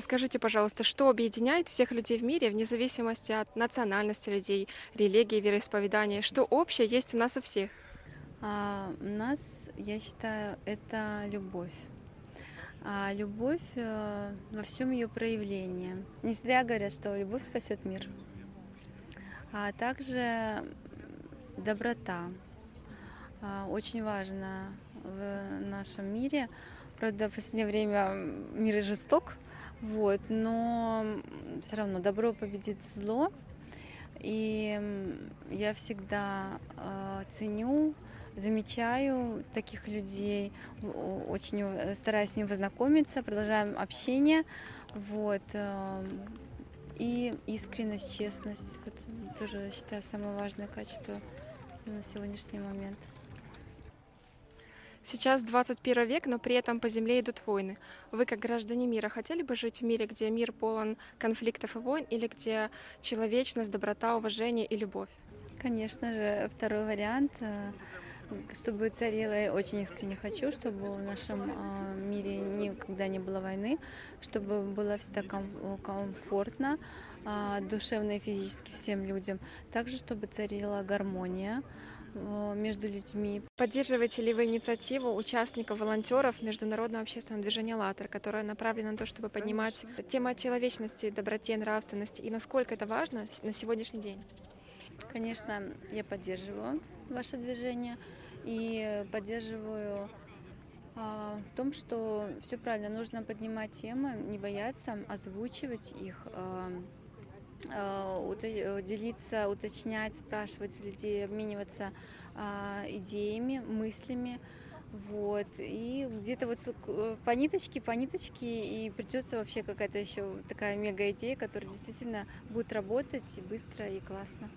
Скажите, пожалуйста, что объединяет всех людей в мире вне зависимости от национальности людей, религии, вероисповедания? Что общее есть у нас у всех? А, у нас, я считаю, это любовь. А любовь э, во всем ее проявлении. Не зря говорят, что любовь спасет мир. А также доброта. А, очень важно в нашем мире. Правда, в последнее время мир жесток, вот, но все равно добро победит зло. И я всегда э, ценю, замечаю таких людей, очень стараюсь с ними познакомиться, продолжаем общение. Вот, э, и искренность, честность, вот, тоже считаю самое важное качество на сегодняшний момент. Сейчас 21 век, но при этом по земле идут войны. Вы, как граждане мира, хотели бы жить в мире, где мир полон конфликтов и войн, или где человечность, доброта, уважение и любовь? Конечно же, второй вариант э, чтобы царила, я очень искренне хочу, чтобы в нашем э, мире никогда не было войны, чтобы было всегда комфортно, э, душевно и физически всем людям. Также, чтобы царила гармония, между людьми. Поддерживаете ли вы инициативу участников, волонтеров Международного общественного движения «АЛЛАТРА», которая направлена на то, чтобы поднимать тему человечности, доброте, нравственности, и насколько это важно на сегодняшний день? Конечно, я поддерживаю ваше движение и поддерживаю а, в том, что все правильно, нужно поднимать темы, не бояться, озвучивать их, а, Э, э, делиться, уточнять, спрашивать у людей, обмениваться а, идеями, мыслями. Вот. И где-то вот э, по ниточке, по ниточке, и придется вообще какая-то еще такая мега идея, которая действительно будет работать быстро и классно.